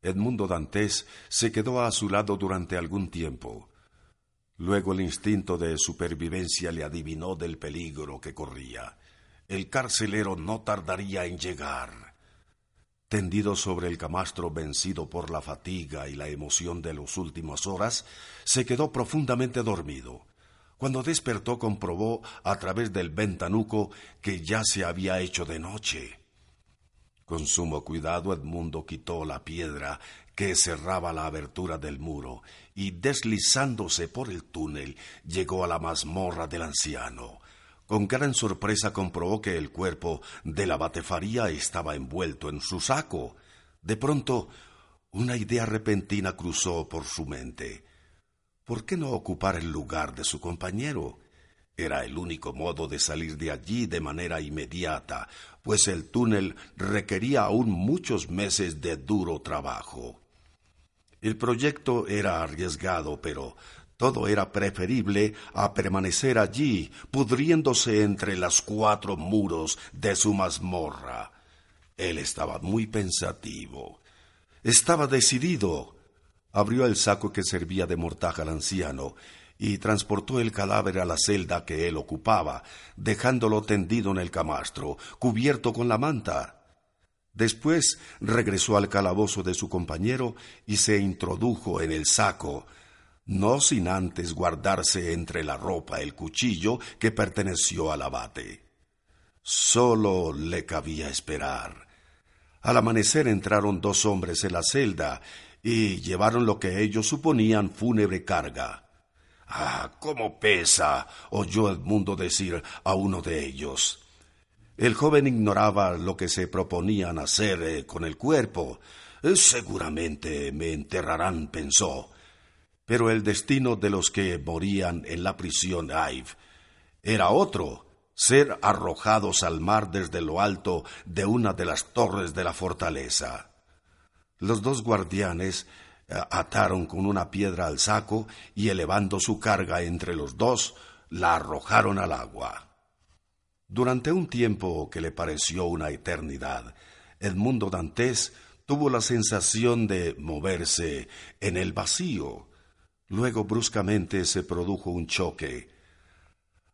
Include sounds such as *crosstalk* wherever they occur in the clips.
Edmundo Dantes se quedó a su lado durante algún tiempo. Luego el instinto de supervivencia le adivinó del peligro que corría. El carcelero no tardaría en llegar. Tendido sobre el camastro vencido por la fatiga y la emoción de las últimas horas, se quedó profundamente dormido. Cuando despertó comprobó a través del ventanuco que ya se había hecho de noche. Con sumo cuidado Edmundo quitó la piedra que cerraba la abertura del muro y deslizándose por el túnel llegó a la mazmorra del anciano. Con gran sorpresa comprobó que el cuerpo de la batefaría estaba envuelto en su saco. De pronto, una idea repentina cruzó por su mente. ¿Por qué no ocupar el lugar de su compañero? Era el único modo de salir de allí de manera inmediata, pues el túnel requería aún muchos meses de duro trabajo. El proyecto era arriesgado, pero todo era preferible a permanecer allí, pudriéndose entre las cuatro muros de su mazmorra. Él estaba muy pensativo. Estaba decidido. Abrió el saco que servía de mortaja al anciano y transportó el cadáver a la celda que él ocupaba, dejándolo tendido en el camastro, cubierto con la manta. Después regresó al calabozo de su compañero y se introdujo en el saco, no sin antes guardarse entre la ropa el cuchillo que perteneció al abate. Solo le cabía esperar. Al amanecer entraron dos hombres en la celda y llevaron lo que ellos suponían fúnebre carga. Ah, cómo pesa, oyó Edmundo decir a uno de ellos. El joven ignoraba lo que se proponían hacer eh, con el cuerpo. Seguramente me enterrarán, pensó. Pero el destino de los que morían en la prisión Ive era otro, ser arrojados al mar desde lo alto de una de las torres de la fortaleza. Los dos guardianes eh, ataron con una piedra al saco y elevando su carga entre los dos, la arrojaron al agua. Durante un tiempo que le pareció una eternidad, Edmundo Dantes tuvo la sensación de moverse en el vacío, Luego bruscamente se produjo un choque.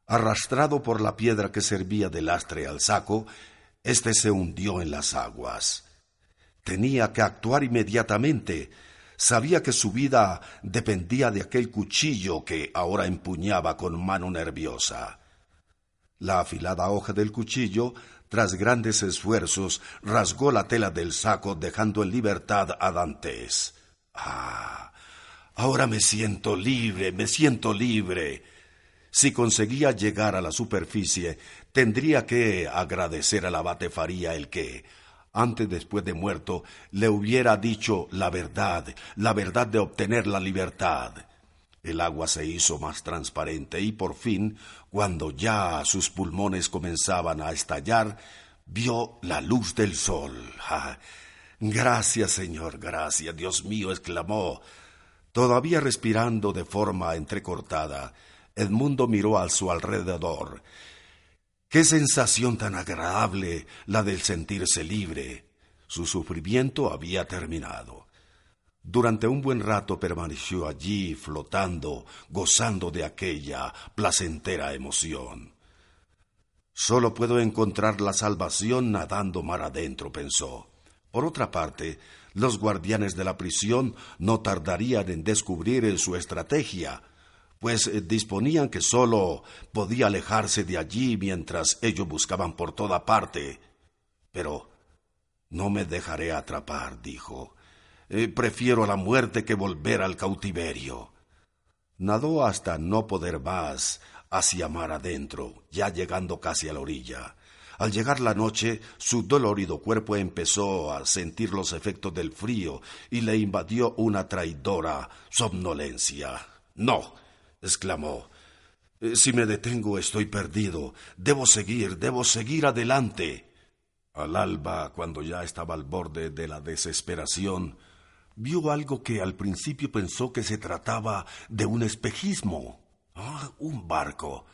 Arrastrado por la piedra que servía de lastre al saco, éste se hundió en las aguas. Tenía que actuar inmediatamente. Sabía que su vida dependía de aquel cuchillo que ahora empuñaba con mano nerviosa. La afilada hoja del cuchillo, tras grandes esfuerzos, rasgó la tela del saco dejando en libertad a Dantes. Ah, Ahora me siento libre, me siento libre. Si conseguía llegar a la superficie, tendría que agradecer a la batefaría el que, antes después de muerto, le hubiera dicho la verdad, la verdad de obtener la libertad. El agua se hizo más transparente y por fin, cuando ya sus pulmones comenzaban a estallar, vio la luz del sol. Gracias, Señor, gracias, Dios mío, exclamó. Todavía respirando de forma entrecortada, Edmundo miró a su alrededor. Qué sensación tan agradable la del sentirse libre. Su sufrimiento había terminado. Durante un buen rato permaneció allí flotando, gozando de aquella placentera emoción. Solo puedo encontrar la salvación nadando mar adentro, pensó. Por otra parte, los guardianes de la prisión no tardarían en descubrir su estrategia, pues eh, disponían que sólo podía alejarse de allí mientras ellos buscaban por toda parte. Pero no me dejaré atrapar, dijo. Eh, prefiero la muerte que volver al cautiverio. Nadó hasta no poder más hacia mar adentro, ya llegando casi a la orilla. Al llegar la noche, su dolorido cuerpo empezó a sentir los efectos del frío y le invadió una traidora somnolencia. No, exclamó. Eh, si me detengo estoy perdido. Debo seguir, debo seguir adelante. Al alba, cuando ya estaba al borde de la desesperación, vio algo que al principio pensó que se trataba de un espejismo. Ah, un barco.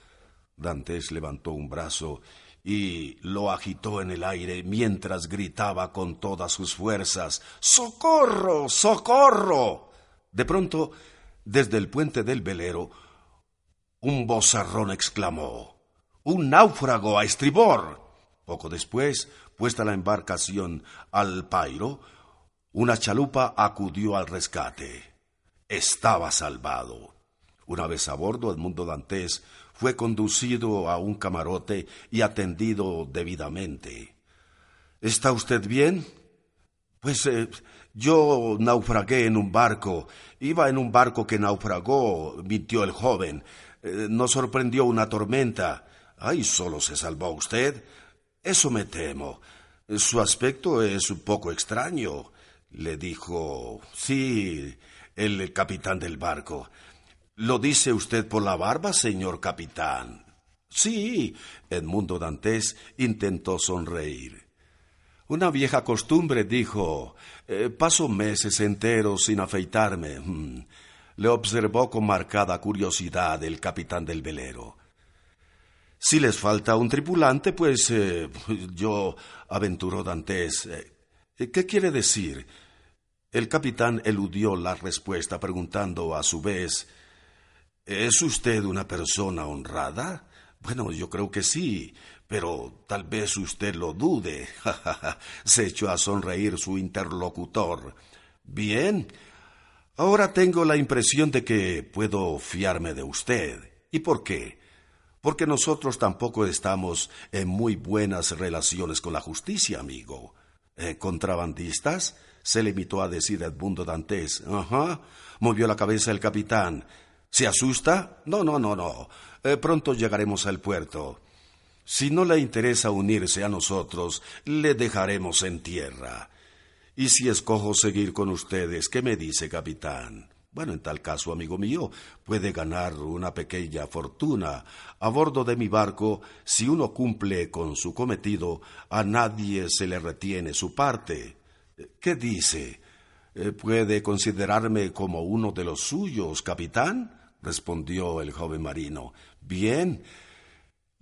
Dantes levantó un brazo y lo agitó en el aire mientras gritaba con todas sus fuerzas ¡Socorro! ¡Socorro! De pronto, desde el puente del velero, un bozarrón exclamó ¡Un náufrago a estribor! Poco después, puesta la embarcación al pairo, una chalupa acudió al rescate. Estaba salvado. Una vez a bordo, Edmundo Dantes fue conducido a un camarote y atendido debidamente. ¿Está usted bien? Pues eh, yo naufragué en un barco. Iba en un barco que naufragó, mintió el joven. Eh, nos sorprendió una tormenta. Ay, solo se salvó usted. Eso me temo. Su aspecto es un poco extraño, le dijo. Sí, el capitán del barco. ¿Lo dice usted por la barba, señor capitán? Sí, Edmundo Dantes intentó sonreír. Una vieja costumbre, dijo. Eh, paso meses enteros sin afeitarme. Mm. Le observó con marcada curiosidad el capitán del velero. Si les falta un tripulante, pues eh, *laughs* yo aventuró Dantes. Eh, ¿Qué quiere decir? El capitán eludió la respuesta, preguntando a su vez ¿Es usted una persona honrada? Bueno, yo creo que sí, pero tal vez usted lo dude. *laughs* Se echó a sonreír su interlocutor. Bien. Ahora tengo la impresión de que puedo fiarme de usted. ¿Y por qué? Porque nosotros tampoco estamos en muy buenas relaciones con la justicia, amigo. ¿Eh, ¿Contrabandistas? se limitó a decir Edmundo Dantes. Ajá. Movió la cabeza el capitán. ¿Se asusta? No, no, no, no. Eh, pronto llegaremos al puerto. Si no le interesa unirse a nosotros, le dejaremos en tierra. Y si escojo seguir con ustedes, ¿qué me dice, capitán? Bueno, en tal caso, amigo mío, puede ganar una pequeña fortuna. A bordo de mi barco, si uno cumple con su cometido, a nadie se le retiene su parte. ¿Qué dice? Eh, ¿Puede considerarme como uno de los suyos, capitán? respondió el joven marino. Bien.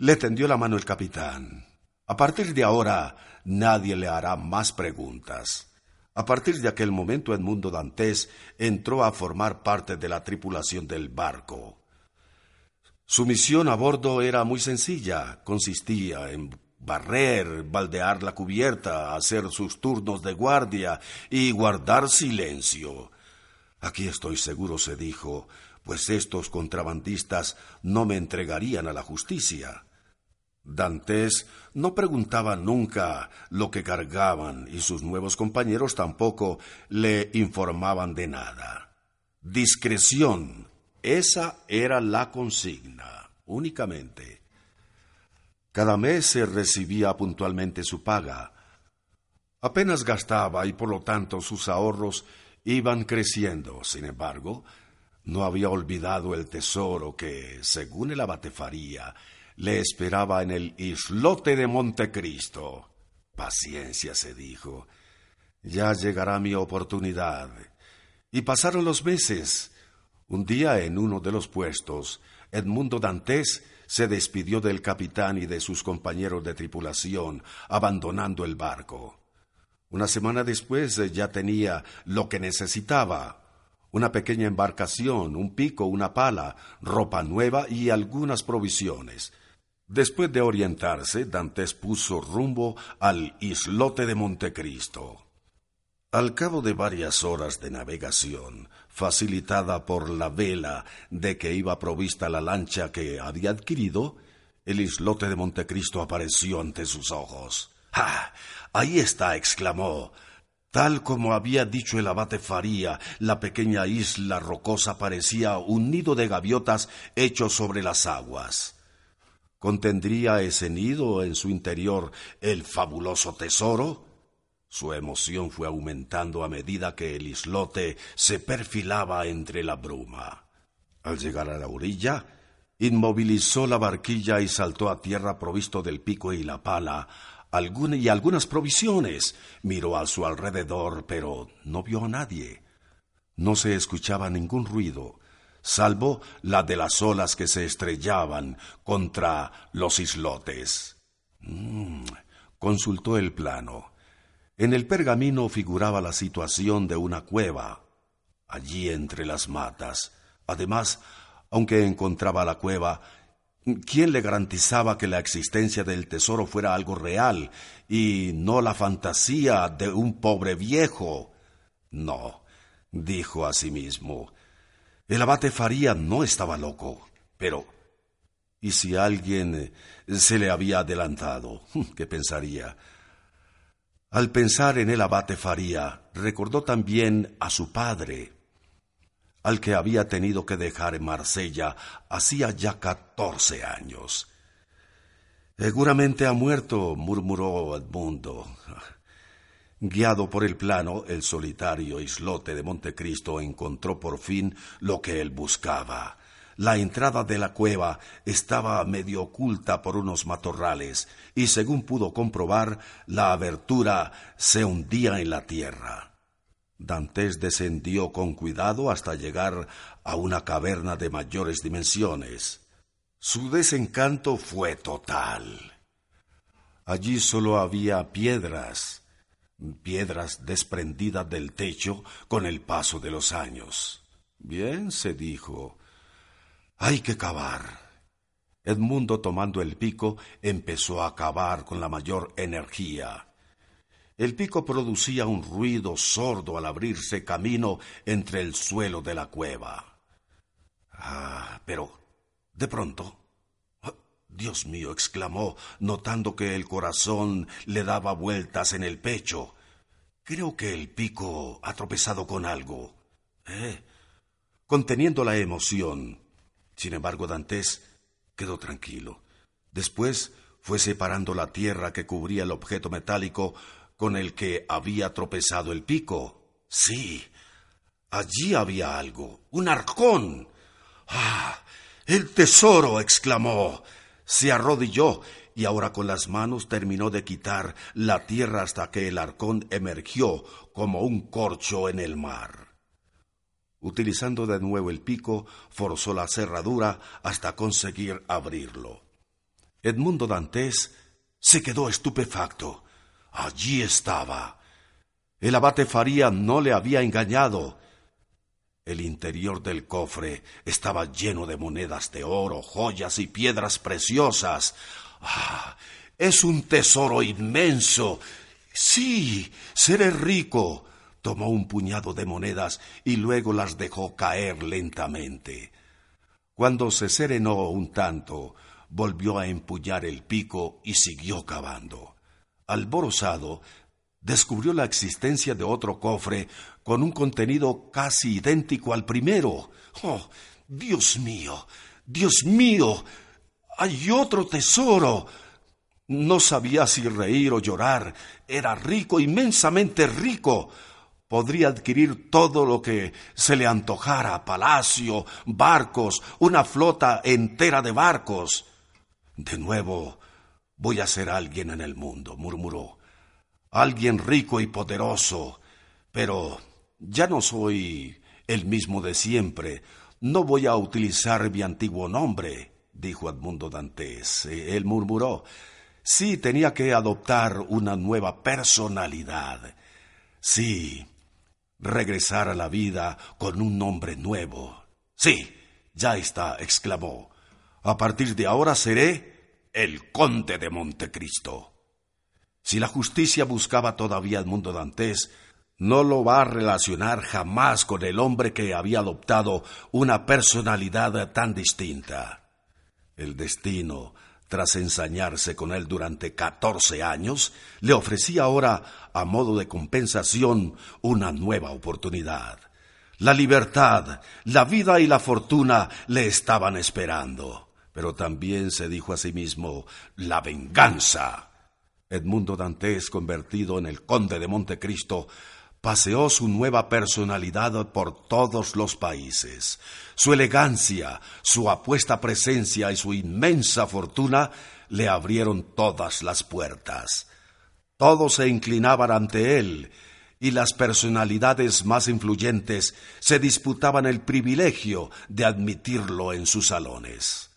Le tendió la mano el capitán. A partir de ahora nadie le hará más preguntas. A partir de aquel momento Edmundo Dantes entró a formar parte de la tripulación del barco. Su misión a bordo era muy sencilla, consistía en barrer, baldear la cubierta, hacer sus turnos de guardia y guardar silencio. Aquí estoy seguro, se dijo, pues estos contrabandistas no me entregarían a la justicia. Dantes no preguntaba nunca lo que cargaban y sus nuevos compañeros tampoco le informaban de nada. Discreción, esa era la consigna, únicamente. Cada mes se recibía puntualmente su paga. Apenas gastaba y por lo tanto sus ahorros iban creciendo. Sin embargo, no había olvidado el tesoro que, según el abate Faría, le esperaba en el islote de Montecristo. Paciencia, se dijo. Ya llegará mi oportunidad. Y pasaron los meses. Un día en uno de los puestos, Edmundo Dantes se despidió del capitán y de sus compañeros de tripulación, abandonando el barco. Una semana después ya tenía lo que necesitaba, una pequeña embarcación, un pico, una pala, ropa nueva y algunas provisiones. Después de orientarse, Dantes puso rumbo al islote de Montecristo. Al cabo de varias horas de navegación, facilitada por la vela de que iba provista la lancha que había adquirido, el islote de Montecristo apareció ante sus ojos. ¡Ah! Ahí está, exclamó. Tal como había dicho el abate Faría, la pequeña isla rocosa parecía un nido de gaviotas hecho sobre las aguas. ¿Contendría ese nido en su interior el fabuloso tesoro? Su emoción fue aumentando a medida que el islote se perfilaba entre la bruma. Al llegar a la orilla, inmovilizó la barquilla y saltó a tierra provisto del pico y la pala, y algunas provisiones. Miró a su alrededor, pero no vio a nadie. No se escuchaba ningún ruido, salvo la de las olas que se estrellaban contra los islotes. Mm, consultó el plano. En el pergamino figuraba la situación de una cueva, allí entre las matas. Además, aunque encontraba la cueva, ¿quién le garantizaba que la existencia del tesoro fuera algo real y no la fantasía de un pobre viejo? No, dijo a sí mismo. El abate Faría no estaba loco, pero ¿y si alguien se le había adelantado? *laughs* ¿Qué pensaría? Al pensar en el abate Faría, recordó también a su padre, al que había tenido que dejar en Marsella hacía ya catorce años. Seguramente ha muerto, murmuró Edmundo. Guiado por el plano, el solitario islote de Montecristo encontró por fin lo que él buscaba. La entrada de la cueva estaba medio oculta por unos matorrales y, según pudo comprobar, la abertura se hundía en la tierra. Dantes descendió con cuidado hasta llegar a una caverna de mayores dimensiones. Su desencanto fue total. Allí solo había piedras, piedras desprendidas del techo con el paso de los años. Bien, se dijo, hay que cavar. Edmundo, tomando el pico, empezó a cavar con la mayor energía. El pico producía un ruido sordo al abrirse camino entre el suelo de la cueva. Ah, pero de pronto Dios mío, exclamó, notando que el corazón le daba vueltas en el pecho. Creo que el pico ha tropezado con algo. ¿Eh? Conteniendo la emoción, sin embargo, Dantes quedó tranquilo. Después fue separando la tierra que cubría el objeto metálico con el que había tropezado el pico. Sí, allí había algo, un arcón. ¡Ah! El tesoro. exclamó. Se arrodilló y ahora con las manos terminó de quitar la tierra hasta que el arcón emergió como un corcho en el mar. Utilizando de nuevo el pico, forzó la cerradura hasta conseguir abrirlo. Edmundo Dantes se quedó estupefacto. Allí estaba. El abate Faría no le había engañado. El interior del cofre estaba lleno de monedas de oro, joyas y piedras preciosas. ¡Ah! Es un tesoro inmenso. Sí, seré rico tomó un puñado de monedas y luego las dejó caer lentamente. Cuando se serenó un tanto, volvió a empuñar el pico y siguió cavando. Alborozado, descubrió la existencia de otro cofre con un contenido casi idéntico al primero. ¡Oh, Dios mío! Dios mío! ¡Hay otro tesoro! No sabía si reír o llorar. Era rico, inmensamente rico podría adquirir todo lo que se le antojara, palacio, barcos, una flota entera de barcos. De nuevo, voy a ser alguien en el mundo, murmuró. Alguien rico y poderoso. Pero ya no soy el mismo de siempre. No voy a utilizar mi antiguo nombre, dijo Edmundo Dantes. Él murmuró. Sí, tenía que adoptar una nueva personalidad. Sí, regresar a la vida con un nombre nuevo. Sí, ya está, exclamó. A partir de ahora seré el conde de Montecristo. Si la justicia buscaba todavía el mundo dantés, no lo va a relacionar jamás con el hombre que había adoptado una personalidad tan distinta. El destino tras ensañarse con él durante catorce años, le ofrecía ahora, a modo de compensación, una nueva oportunidad. La libertad, la vida y la fortuna le estaban esperando. Pero también se dijo a sí mismo, la venganza. Edmundo Dantes, convertido en el conde de Montecristo, paseó su nueva personalidad por todos los países. Su elegancia, su apuesta presencia y su inmensa fortuna le abrieron todas las puertas. Todos se inclinaban ante él, y las personalidades más influyentes se disputaban el privilegio de admitirlo en sus salones.